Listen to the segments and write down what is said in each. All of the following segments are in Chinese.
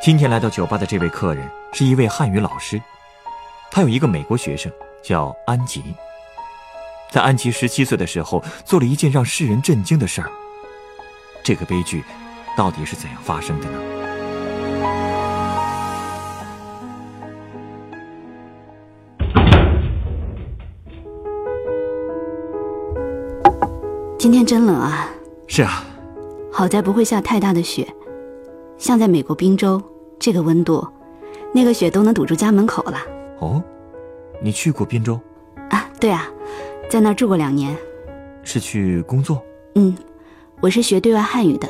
今天来到酒吧的这位客人是一位汉语老师，他有一个美国学生叫安吉。在安吉十七岁的时候，做了一件让世人震惊的事儿。这个悲剧到底是怎样发生的呢？今天真冷啊！是啊，好在不会下太大的雪。像在美国宾州这个温度，那个雪都能堵住家门口了。哦，你去过宾州？啊，对啊，在那儿住过两年。是去工作？嗯，我是学对外汉语的。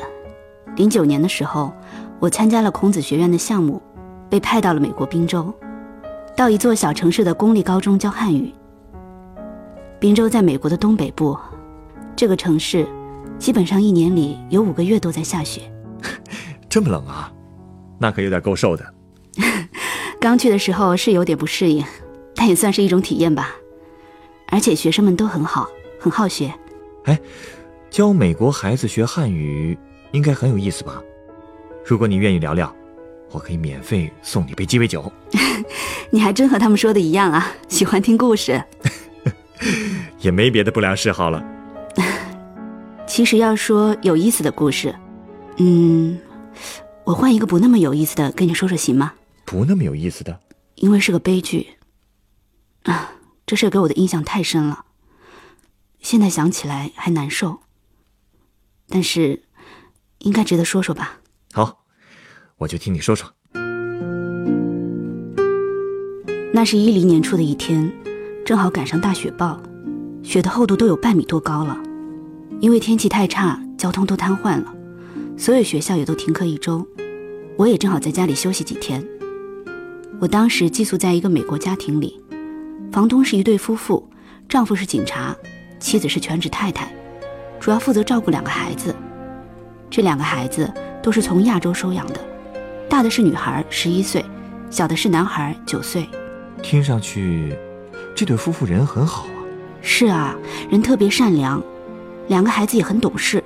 零九年的时候，我参加了孔子学院的项目，被派到了美国宾州，到一座小城市的公立高中教汉语。宾州在美国的东北部，这个城市基本上一年里有五个月都在下雪。这么冷啊，那可有点够受的。刚去的时候是有点不适应，但也算是一种体验吧。而且学生们都很好，很好学。哎，教美国孩子学汉语应该很有意思吧？如果你愿意聊聊，我可以免费送你杯鸡尾酒。你还真和他们说的一样啊，喜欢听故事。也没别的不良嗜好了。其实要说有意思的故事，嗯，我换一个不那么有意思的跟你说说行吗？不那么有意思的，因为是个悲剧。啊，这事给我的印象太深了，现在想起来还难受。但是，应该值得说说吧？好，我就听你说说。那是一零年初的一天，正好赶上大雪暴，雪的厚度都有半米多高了。因为天气太差，交通都瘫痪了，所有学校也都停课一周。我也正好在家里休息几天。我当时寄宿在一个美国家庭里，房东是一对夫妇，丈夫是警察，妻子是全职太太，主要负责照顾两个孩子。这两个孩子都是从亚洲收养的，大的是女孩，十一岁，小的是男孩，九岁。听上去，这对夫妇人很好啊。是啊，人特别善良，两个孩子也很懂事。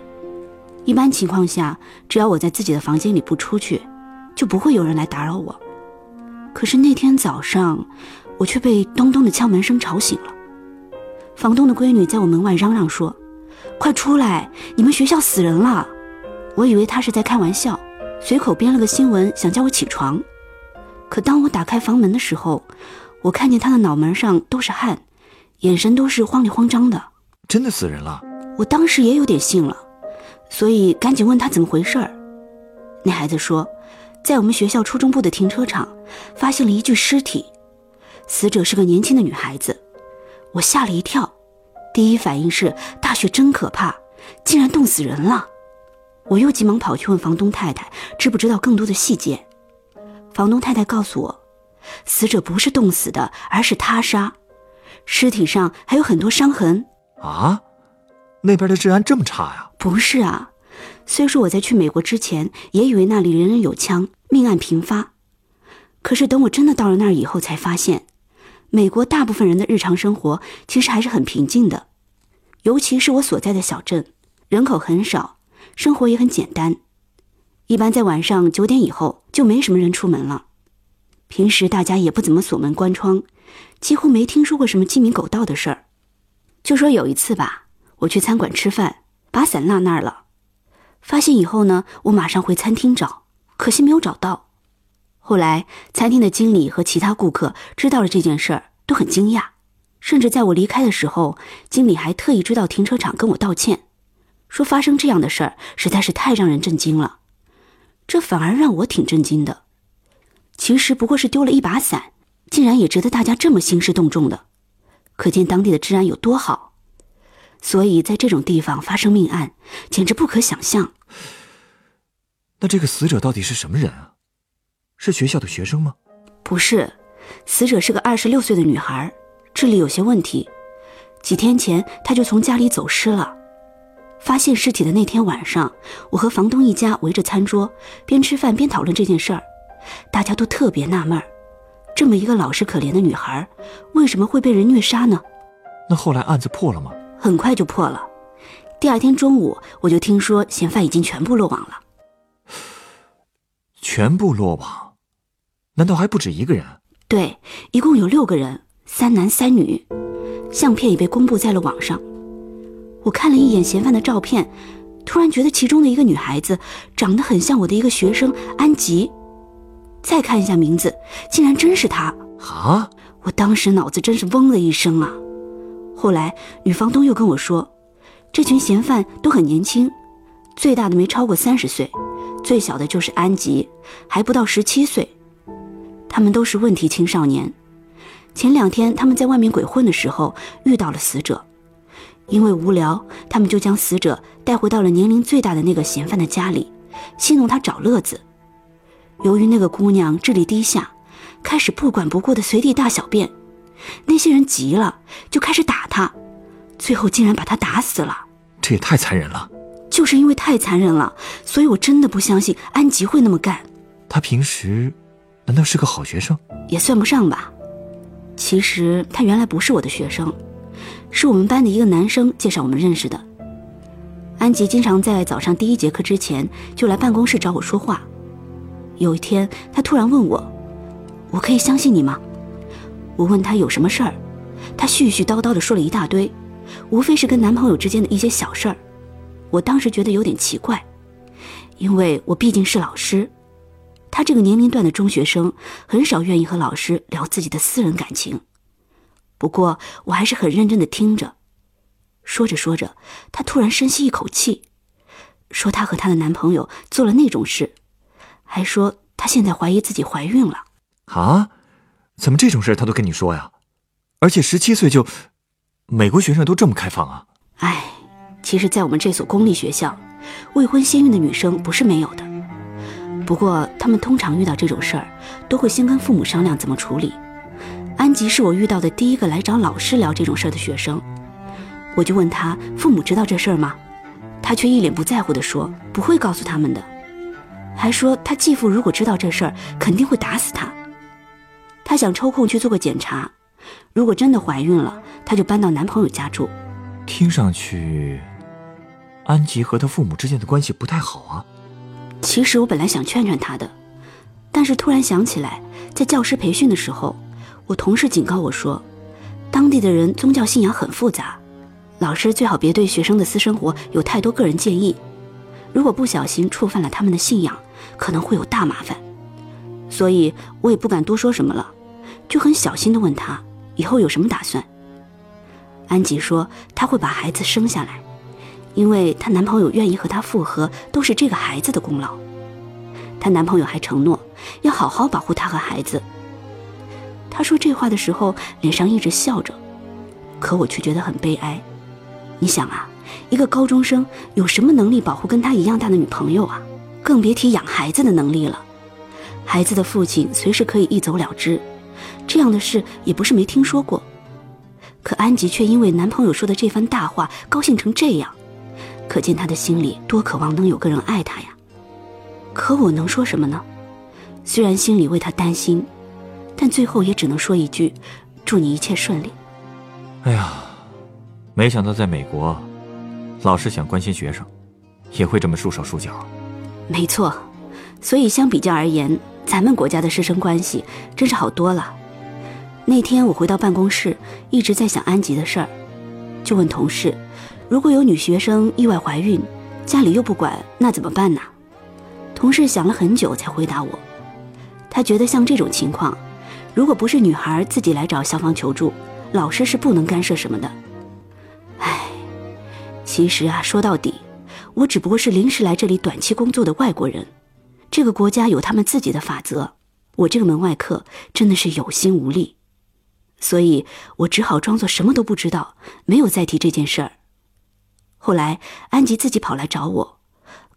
一般情况下，只要我在自己的房间里不出去，就不会有人来打扰我。可是那天早上，我却被咚咚的敲门声吵醒了。房东的闺女在我门外嚷嚷说：“快出来，你们学校死人了！”我以为她是在开玩笑，随口编了个新闻，想叫我起床。可当我打开房门的时候，我看见她的脑门上都是汗，眼神都是慌里慌张的。真的死人了？我当时也有点信了，所以赶紧问他怎么回事儿。那孩子说，在我们学校初中部的停车场发现了一具尸体，死者是个年轻的女孩子。我吓了一跳，第一反应是大雪真可怕，竟然冻死人了。我又急忙跑去问房东太太，知不知道更多的细节。房东太太告诉我，死者不是冻死的，而是他杀，尸体上还有很多伤痕。啊，那边的治安这么差呀？不是啊，虽说我在去美国之前也以为那里人人有枪，命案频发，可是等我真的到了那儿以后，才发现，美国大部分人的日常生活其实还是很平静的，尤其是我所在的小镇，人口很少，生活也很简单，一般在晚上九点以后就没什么人出门了，平时大家也不怎么锁门关窗，几乎没听说过什么鸡鸣狗盗的事儿。就说有一次吧，我去餐馆吃饭，把伞落那儿了。发现以后呢，我马上回餐厅找，可惜没有找到。后来餐厅的经理和其他顾客知道了这件事儿，都很惊讶，甚至在我离开的时候，经理还特意追到停车场跟我道歉，说发生这样的事儿实在是太让人震惊了。这反而让我挺震惊的。其实不过是丢了一把伞，竟然也值得大家这么兴师动众的。可见当地的治安有多好，所以在这种地方发生命案，简直不可想象。那这个死者到底是什么人啊？是学校的学生吗？不是，死者是个二十六岁的女孩，智力有些问题。几天前，她就从家里走失了。发现尸体的那天晚上，我和房东一家围着餐桌，边吃饭边讨论这件事儿。大家都特别纳闷儿，这么一个老实可怜的女孩，为什么会被人虐杀呢？那后来案子破了吗？很快就破了。第二天中午，我就听说嫌犯已经全部落网了。全部落网？难道还不止一个人？对，一共有六个人，三男三女。相片也被公布在了网上。我看了一眼嫌犯的照片，突然觉得其中的一个女孩子长得很像我的一个学生安吉。再看一下名字，竟然真是她啊！我当时脑子真是嗡的一声啊。后来女房东又跟我说，这群嫌犯都很年轻，最大的没超过三十岁，最小的就是安吉，还不到十七岁。他们都是问题青少年。前两天他们在外面鬼混的时候遇到了死者。因为无聊，他们就将死者带回到了年龄最大的那个嫌犯的家里，戏弄他找乐子。由于那个姑娘智力低下，开始不管不顾的随地大小便，那些人急了，就开始打他，最后竟然把他打死了。这也太残忍了！就是因为太残忍了，所以我真的不相信安吉会那么干。他平时难道是个好学生？也算不上吧。其实他原来不是我的学生。是我们班的一个男生介绍我们认识的。安吉经常在早上第一节课之前就来办公室找我说话。有一天，他突然问我：“我可以相信你吗？”我问他有什么事儿，他絮絮叨叨地说了一大堆，无非是跟男朋友之间的一些小事儿。我当时觉得有点奇怪，因为我毕竟是老师，他这个年龄段的中学生很少愿意和老师聊自己的私人感情。不过我还是很认真的听着，说着说着，她突然深吸一口气，说她和她的男朋友做了那种事，还说她现在怀疑自己怀孕了。啊？怎么这种事他都跟你说呀？而且十七岁就……美国学生都这么开放啊？哎，其实，在我们这所公立学校，未婚先孕的女生不是没有的，不过他们通常遇到这种事儿，都会先跟父母商量怎么处理。安吉是我遇到的第一个来找老师聊这种事儿的学生，我就问他父母知道这事儿吗？他却一脸不在乎地说不会告诉他们的，还说他继父如果知道这事儿肯定会打死他。他想抽空去做个检查，如果真的怀孕了，她就搬到男朋友家住。听上去，安吉和她父母之间的关系不太好啊。其实我本来想劝劝她的，但是突然想起来，在教师培训的时候。我同事警告我说，当地的人宗教信仰很复杂，老师最好别对学生的私生活有太多个人建议。如果不小心触犯了他们的信仰，可能会有大麻烦。所以我也不敢多说什么了，就很小心地问他以后有什么打算。安吉说她会把孩子生下来，因为她男朋友愿意和她复合，都是这个孩子的功劳。她男朋友还承诺要好好保护她和孩子。他说这话的时候，脸上一直笑着，可我却觉得很悲哀。你想啊，一个高中生有什么能力保护跟他一样大的女朋友啊？更别提养孩子的能力了。孩子的父亲随时可以一走了之，这样的事也不是没听说过。可安吉却因为男朋友说的这番大话高兴成这样，可见他的心里多渴望能有个人爱她呀。可我能说什么呢？虽然心里为她担心。但最后也只能说一句：“祝你一切顺利。”哎呀，没想到在美国，老师想关心学生，也会这么束手束脚。没错，所以相比较而言，咱们国家的师生关系真是好多了。那天我回到办公室，一直在想安吉的事儿，就问同事：“如果有女学生意外怀孕，家里又不管，那怎么办呢？”同事想了很久才回答我：“他觉得像这种情况。”如果不是女孩自己来找校方求助，老师是不能干涉什么的。唉，其实啊，说到底，我只不过是临时来这里短期工作的外国人，这个国家有他们自己的法则，我这个门外客真的是有心无力，所以我只好装作什么都不知道，没有再提这件事儿。后来安吉自己跑来找我，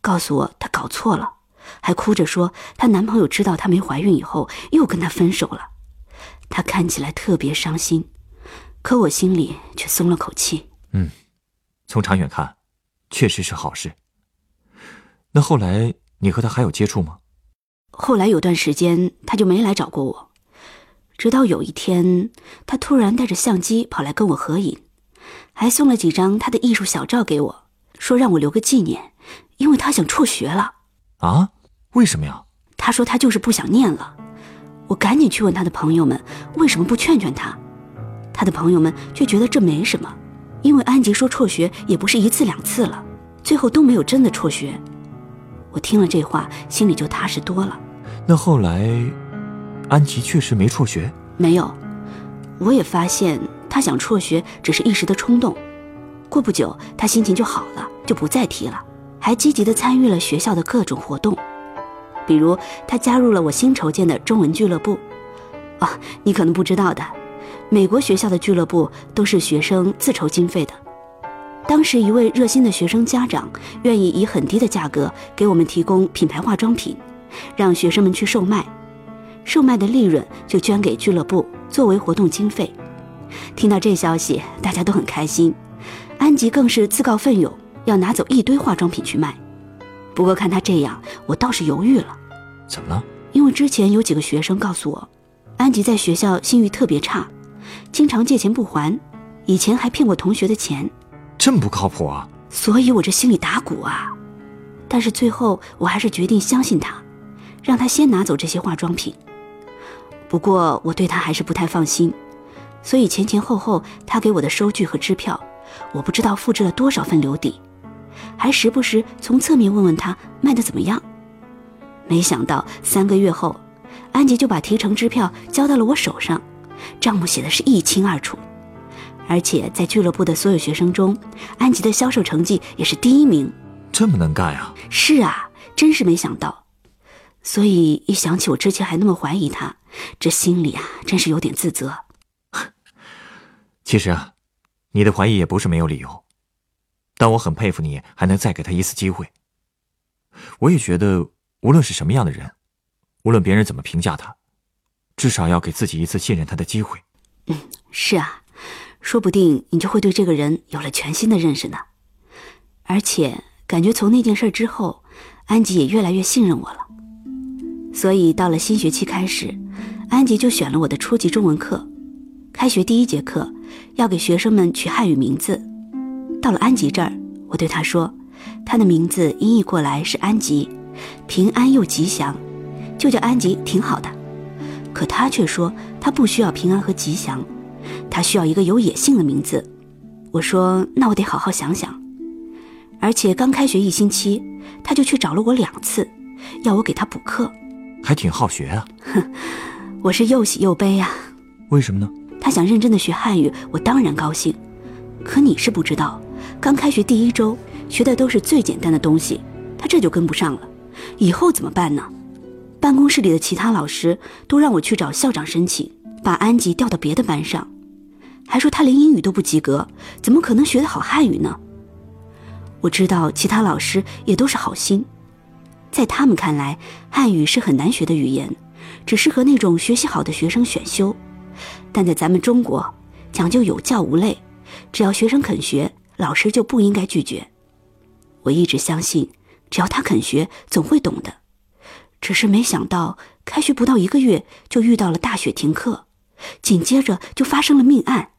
告诉我她搞错了，还哭着说她男朋友知道她没怀孕以后又跟她分手了。她看起来特别伤心，可我心里却松了口气。嗯，从长远看，确实是好事。那后来你和他还有接触吗？后来有段时间他就没来找过我，直到有一天，他突然带着相机跑来跟我合影，还送了几张他的艺术小照给我，说让我留个纪念，因为他想辍学了。啊？为什么呀？他说他就是不想念了。我赶紧去问他的朋友们为什么不劝劝他，他的朋友们却觉得这没什么，因为安吉说辍学也不是一次两次了，最后都没有真的辍学。我听了这话，心里就踏实多了。那后来，安琪确实没辍学？没有，我也发现她想辍学只是一时的冲动。过不久，她心情就好了，就不再提了，还积极的参与了学校的各种活动，比如她加入了我新筹建的中文俱乐部。啊，你可能不知道的，美国学校的俱乐部都是学生自筹经费的。当时一位热心的学生家长愿意以很低的价格给我们提供品牌化妆品。让学生们去售卖，售卖的利润就捐给俱乐部作为活动经费。听到这消息，大家都很开心，安吉更是自告奋勇要拿走一堆化妆品去卖。不过看他这样，我倒是犹豫了。怎么了？因为之前有几个学生告诉我，安吉在学校信誉特别差，经常借钱不还，以前还骗过同学的钱，这么不靠谱啊！所以我这心里打鼓啊。但是最后我还是决定相信他。让他先拿走这些化妆品。不过我对他还是不太放心，所以前前后后他给我的收据和支票，我不知道复制了多少份留底，还时不时从侧面问问他卖的怎么样。没想到三个月后，安吉就把提成支票交到了我手上，账目写的是一清二楚，而且在俱乐部的所有学生中，安吉的销售成绩也是第一名。这么能干啊！是啊，真是没想到。所以一想起我之前还那么怀疑他，这心里啊，真是有点自责。其实啊，你的怀疑也不是没有理由，但我很佩服你还能再给他一次机会。我也觉得，无论是什么样的人，无论别人怎么评价他，至少要给自己一次信任他的机会。嗯，是啊，说不定你就会对这个人有了全新的认识呢。而且感觉从那件事之后，安吉也越来越信任我了。所以到了新学期开始，安吉就选了我的初级中文课。开学第一节课，要给学生们取汉语名字。到了安吉这儿，我对他说：“他的名字音译过来是安吉，平安又吉祥，就叫安吉挺好的。”可他却说他不需要平安和吉祥，他需要一个有野性的名字。我说：“那我得好好想想。”而且刚开学一星期，他就去找了我两次，要我给他补课。还挺好学啊！哼，我是又喜又悲呀。为什么呢？他想认真的学汉语，我当然高兴。可你是不知道，刚开学第一周学的都是最简单的东西，他这就跟不上了。以后怎么办呢？办公室里的其他老师都让我去找校长申请，把安吉调到别的班上，还说他连英语都不及格，怎么可能学得好汉语呢？我知道其他老师也都是好心。在他们看来，汉语是很难学的语言，只适合那种学习好的学生选修。但在咱们中国，讲究有教无类，只要学生肯学，老师就不应该拒绝。我一直相信，只要他肯学，总会懂的。只是没想到，开学不到一个月，就遇到了大雪停课，紧接着就发生了命案。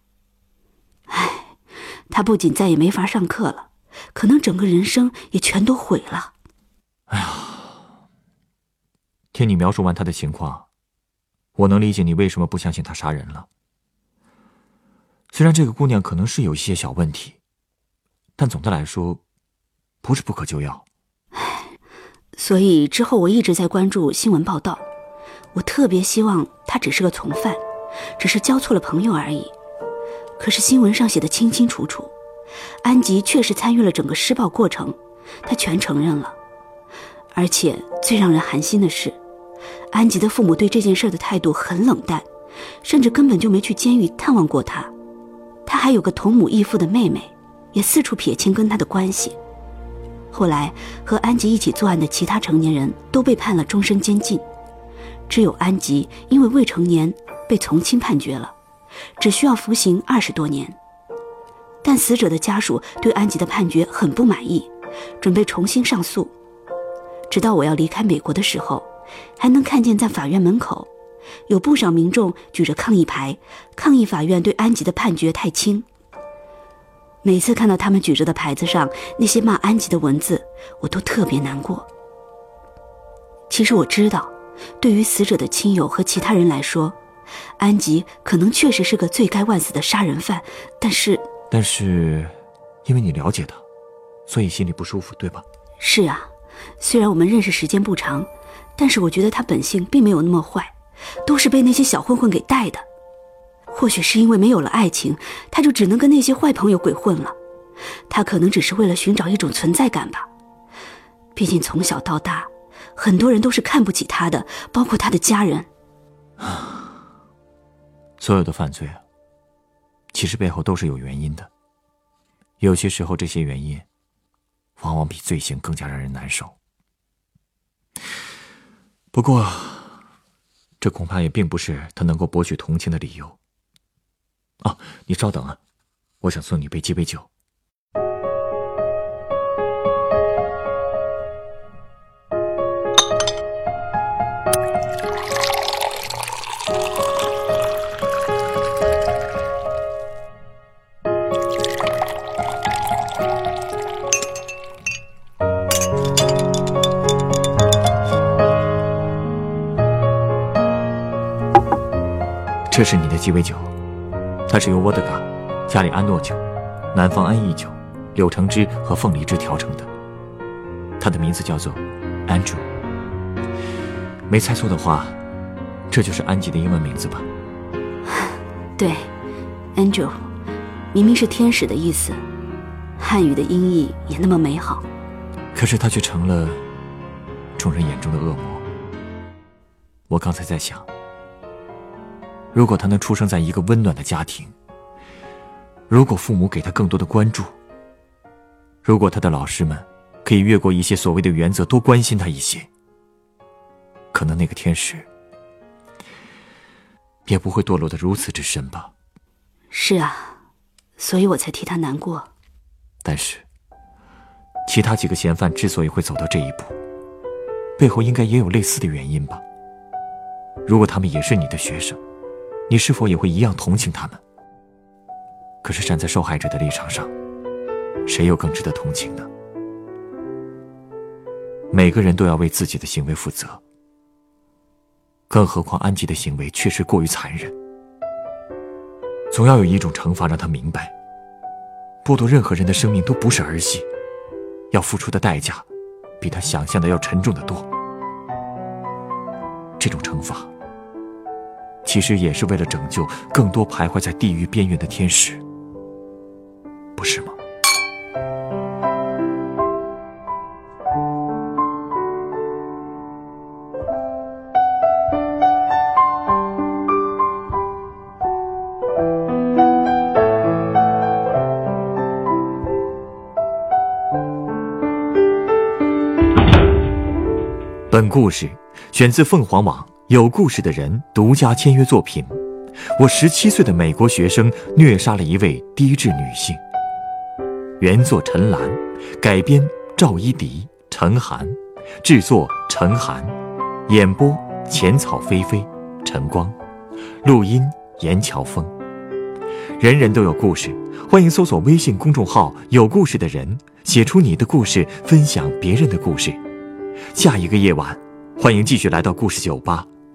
唉，他不仅再也没法上课了，可能整个人生也全都毁了。哎呀，听你描述完他的情况，我能理解你为什么不相信他杀人了。虽然这个姑娘可能是有一些小问题，但总的来说，不是不可救药。唉，所以之后我一直在关注新闻报道，我特别希望他只是个从犯，只是交错了朋友而已。可是新闻上写的清清楚楚，安吉确实参与了整个施暴过程，他全承认了。而且最让人寒心的是，安吉的父母对这件事的态度很冷淡，甚至根本就没去监狱探望过他。他还有个同母异父的妹妹，也四处撇清跟他的关系。后来和安吉一起作案的其他成年人都被判了终身监禁，只有安吉因为未成年被从轻判决了，只需要服刑二十多年。但死者的家属对安吉的判决很不满意，准备重新上诉。直到我要离开美国的时候，还能看见在法院门口，有不少民众举着抗议牌，抗议法院对安吉的判决太轻。每次看到他们举着的牌子上那些骂安吉的文字，我都特别难过。其实我知道，对于死者的亲友和其他人来说，安吉可能确实是个罪该万死的杀人犯，但是，但是，因为你了解他，所以心里不舒服，对吧？是啊，虽然我们认识时间不长，但是我觉得他本性并没有那么坏，都是被那些小混混给带的。或许是因为没有了爱情，他就只能跟那些坏朋友鬼混了。他可能只是为了寻找一种存在感吧。毕竟从小到大，很多人都是看不起他的，包括他的家人。所有的犯罪啊，其实背后都是有原因的。有些时候，这些原因，往往比罪行更加让人难受。不过，这恐怕也并不是他能够博取同情的理由。哦，你稍等啊，我想送你杯鸡尾酒。这是你的鸡尾酒。它是由沃德嘎、加里安诺酒、南方安逸酒、柳橙汁和凤梨汁调成的。它的名字叫做 Andrew。没猜错的话，这就是安吉的英文名字吧？对，Andrew，明明是天使的意思，汉语的音译也那么美好。可是他却成了众人眼中的恶魔。我刚才在想。如果他能出生在一个温暖的家庭，如果父母给他更多的关注，如果他的老师们可以越过一些所谓的原则，多关心他一些，可能那个天使也不会堕落的如此之深吧。是啊，所以我才替他难过。但是，其他几个嫌犯之所以会走到这一步，背后应该也有类似的原因吧。如果他们也是你的学生。你是否也会一样同情他们？可是站在受害者的立场上，谁又更值得同情呢？每个人都要为自己的行为负责，更何况安吉的行为确实过于残忍。总要有一种惩罚让他明白，剥夺任何人的生命都不是儿戏，要付出的代价比他想象的要沉重的多。这种惩罚。其实也是为了拯救更多徘徊在地狱边缘的天使，不是吗？本故事选自凤凰网。有故事的人独家签约作品。我十七岁的美国学生虐杀了一位低智女性。原作陈岚，改编赵一迪、陈寒，制作陈寒，演播浅草菲菲、陈光，录音严乔峰。人人都有故事，欢迎搜索微信公众号“有故事的人”，写出你的故事，分享别人的故事。下一个夜晚，欢迎继续来到故事酒吧。